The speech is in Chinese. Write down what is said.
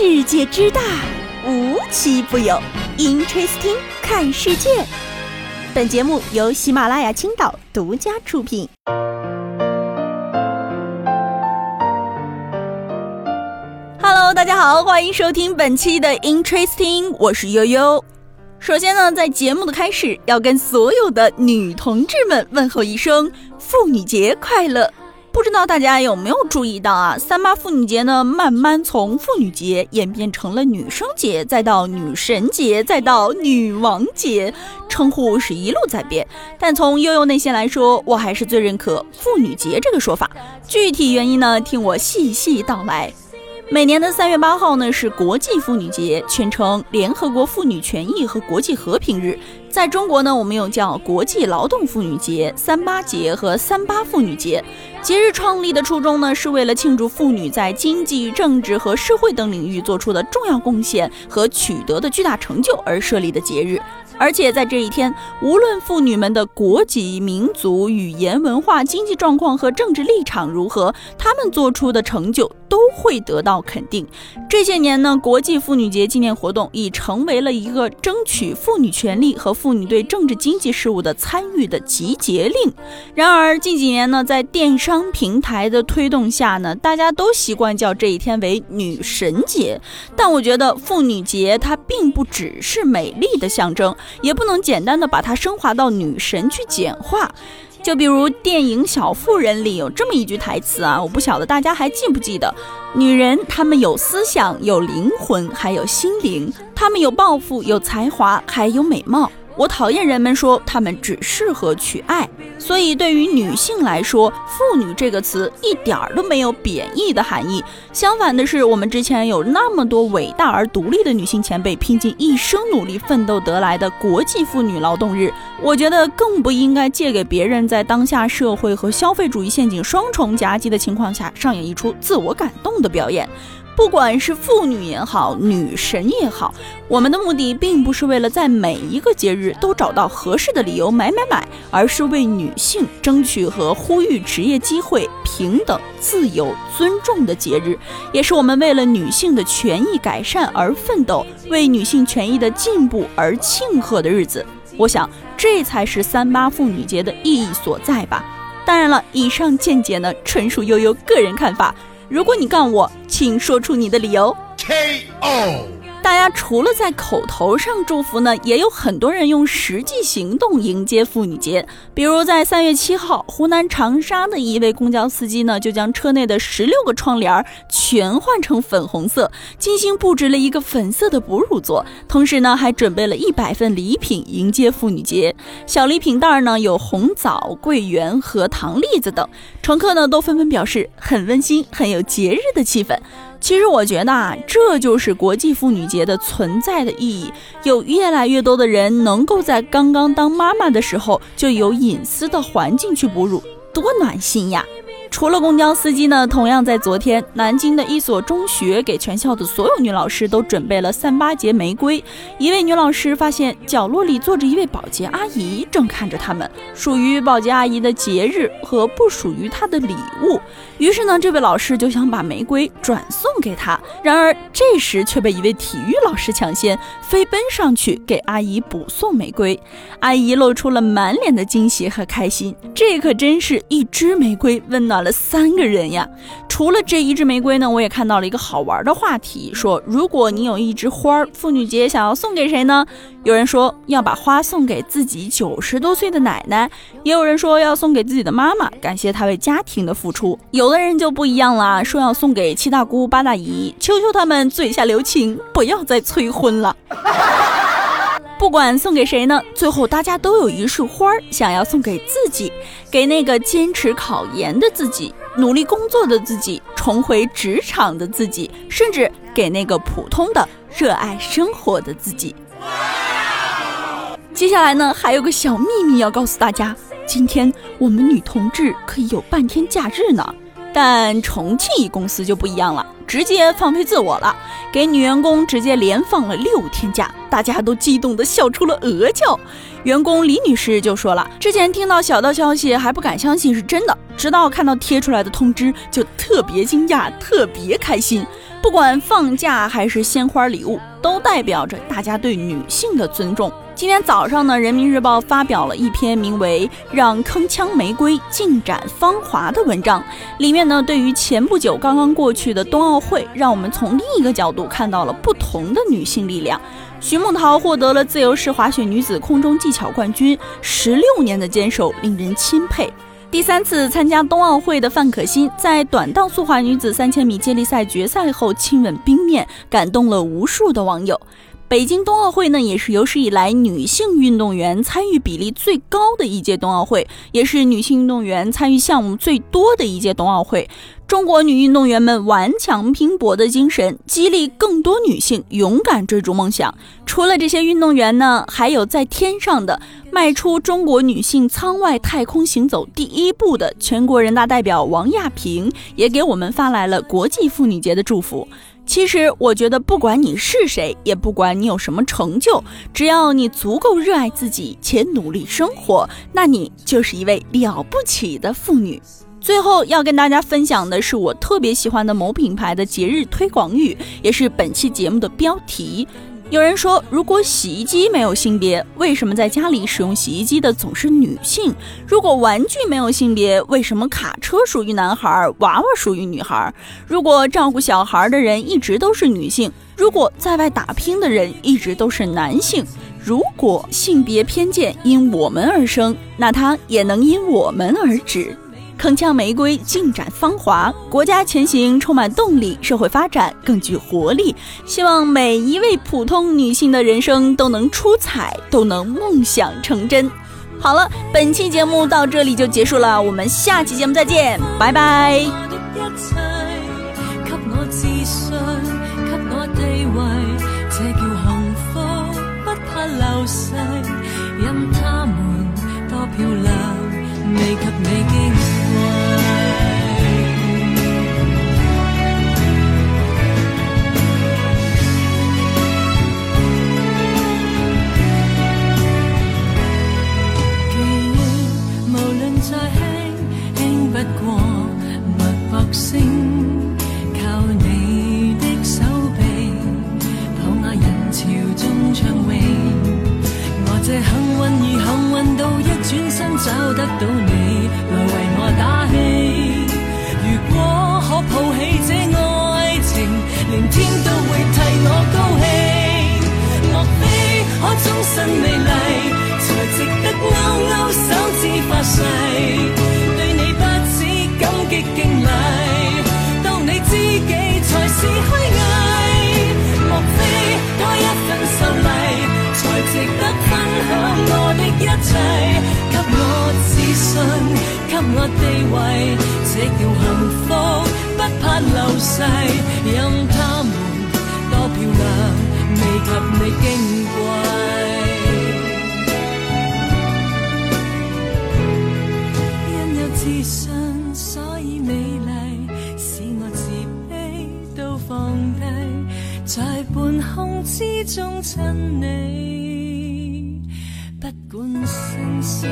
世界之大，无奇不有。Interesting，看世界。本节目由喜马拉雅青岛独家出品。Hello，大家好，欢迎收听本期的 Interesting，我是悠悠。首先呢，在节目的开始，要跟所有的女同志们问候一声妇女节快乐。不知道大家有没有注意到啊？三八妇女节呢，慢慢从妇女节演变成了女生节，再到女神节，再到女王节，称呼是一路在变。但从悠悠内心来说，我还是最认可妇女节这个说法。具体原因呢，听我细细道来。每年的三月八号呢是国际妇女节，全称联合国妇女权益和国际和平日。在中国呢，我们又叫国际劳动妇女节、三八节和三八妇女节。节日创立的初衷呢，是为了庆祝妇女在经济、政治和社会等领域做出的重要贡献和取得的巨大成就而设立的节日。而且在这一天，无论妇女们的国籍、民族、语言、文化、经济状况和政治立场如何，她们做出的成就都会得到肯定。这些年呢，国际妇女节纪念活动已成为了一个争取妇女权利和妇女对政治经济事务的参与的集结令。然而近几年呢，在电商平台的推动下呢，大家都习惯叫这一天为女神节。但我觉得妇女节它并不只是美丽的象征。也不能简单的把它升华到女神去简化，就比如电影《小妇人》里有这么一句台词啊，我不晓得大家还记不记得，女人她们有思想、有灵魂，还有心灵，她们有抱负、有才华，还有美貌。我讨厌人们说她们只适合娶爱，所以对于女性来说，“妇女”这个词一点儿都没有贬义的含义。相反的是，我们之前有那么多伟大而独立的女性前辈拼尽一生努力奋斗得来的国际妇女劳动日，我觉得更不应该借给别人在当下社会和消费主义陷阱双重夹击的情况下上演一出自我感动的表演。不管是妇女也好，女神也好，我们的目的并不是为了在每一个节日都找到合适的理由买买买，而是为女性争取和呼吁职业机会平等、自由、尊重的节日，也是我们为了女性的权益改善而奋斗、为女性权益的进步而庆贺的日子。我想，这才是三八妇女节的意义所在吧。当然了，以上见解呢，纯属悠悠个人看法。如果你杠我，请说出你的理由。K.O. 大家除了在口头上祝福呢，也有很多人用实际行动迎接妇女节。比如在三月七号，湖南长沙的一位公交司机呢，就将车内的十六个窗帘全换成粉红色，精心布置了一个粉色的哺乳座，同时呢，还准备了一百份礼品迎接妇女节。小礼品袋呢，有红枣、桂圆和糖栗子等。乘客呢，都纷纷表示很温馨，很有节日的气氛。其实我觉得啊，这就是国际妇女节的存在的意义。有越来越多的人能够在刚刚当妈妈的时候就有隐私的环境去哺乳，多暖心呀！除了公交司机呢，同样在昨天，南京的一所中学给全校的所有女老师都准备了三八节玫瑰。一位女老师发现角落里坐着一位保洁阿姨，正看着他们。属于保洁阿姨的节日和不属于她的礼物，于是呢，这位老师就想把玫瑰转送给她。然而这时却被一位体育老师抢先，飞奔上去给阿姨补送玫瑰。阿姨露出了满脸的惊喜和开心，这可真是一枝玫瑰温暖。了三个人呀！除了这一支玫瑰呢，我也看到了一个好玩的话题，说如果你有一枝花，妇女节想要送给谁呢？有人说要把花送给自己九十多岁的奶奶，也有人说要送给自己的妈妈，感谢她为家庭的付出。有的人就不一样了，说要送给七大姑八大姨，求求他们嘴下留情，不要再催婚了。不管送给谁呢，最后大家都有一束花儿，想要送给自己，给那个坚持考研的自己，努力工作的自己，重回职场的自己，甚至给那个普通的热爱生活的自己。接下来呢，还有个小秘密要告诉大家，今天我们女同志可以有半天假日呢。但重庆一公司就不一样了，直接放飞自我了，给女员工直接连放了六天假，大家都激动的笑出了鹅叫。员工李女士就说了，之前听到小道消息还不敢相信是真的，直到看到贴出来的通知就特别惊讶，特别开心。不管放假还是鲜花礼物，都代表着大家对女性的尊重。今天早上呢，《人民日报》发表了一篇名为《让铿锵玫瑰尽展芳华》的文章，里面呢，对于前不久刚刚过去的冬奥会，让我们从另一个角度看到了不同的女性力量。徐梦桃获得了自由式滑雪女子空中技巧冠军，十六年的坚守令人钦佩。第三次参加冬奥会的范可新，在短道速滑女子三千米接力赛决赛后亲吻冰面，感动了无数的网友。北京冬奥会呢，也是有史以来女性运动员参与比例最高的一届冬奥会，也是女性运动员参与项目最多的一届冬奥会。中国女运动员们顽强拼搏的精神，激励更多女性勇敢追逐梦想。除了这些运动员呢，还有在天上的迈出中国女性舱外太空行走第一步的全国人大代表王亚平，也给我们发来了国际妇女节的祝福。其实，我觉得不管你是谁，也不管你有什么成就，只要你足够热爱自己且努力生活，那你就是一位了不起的妇女。最后要跟大家分享的是我特别喜欢的某品牌的节日推广语，也是本期节目的标题。有人说，如果洗衣机没有性别，为什么在家里使用洗衣机的总是女性？如果玩具没有性别，为什么卡车属于男孩，娃娃属于女孩？如果照顾小孩的人一直都是女性，如果在外打拼的人一直都是男性，如果性别偏见因我们而生，那它也能因我们而止。铿锵玫瑰尽展芳华，国家前行充满动力，社会发展更具活力。希望每一位普通女性的人生都能出彩，都能梦想成真。好了，本期节目到这里就结束了，我们下期节目再见，拜拜。未及你矜贵，记忆无论再轻，轻不过脉搏声。靠你的记忆无论再轻，轻不过脉搏声。靠你的手臂，抱我人潮中长泳。我这幸运儿，幸运到一转身找得到你。明，天都会替我高兴。莫非可终身美丽，才值得勾勾手指发誓？对你不止感激敬礼，当你知己才是虚伪。莫非多一份秀丽？才值得分享我的一切，给我自信，给我地位，这叫幸福，不怕流逝。梦之中亲你。不管生死。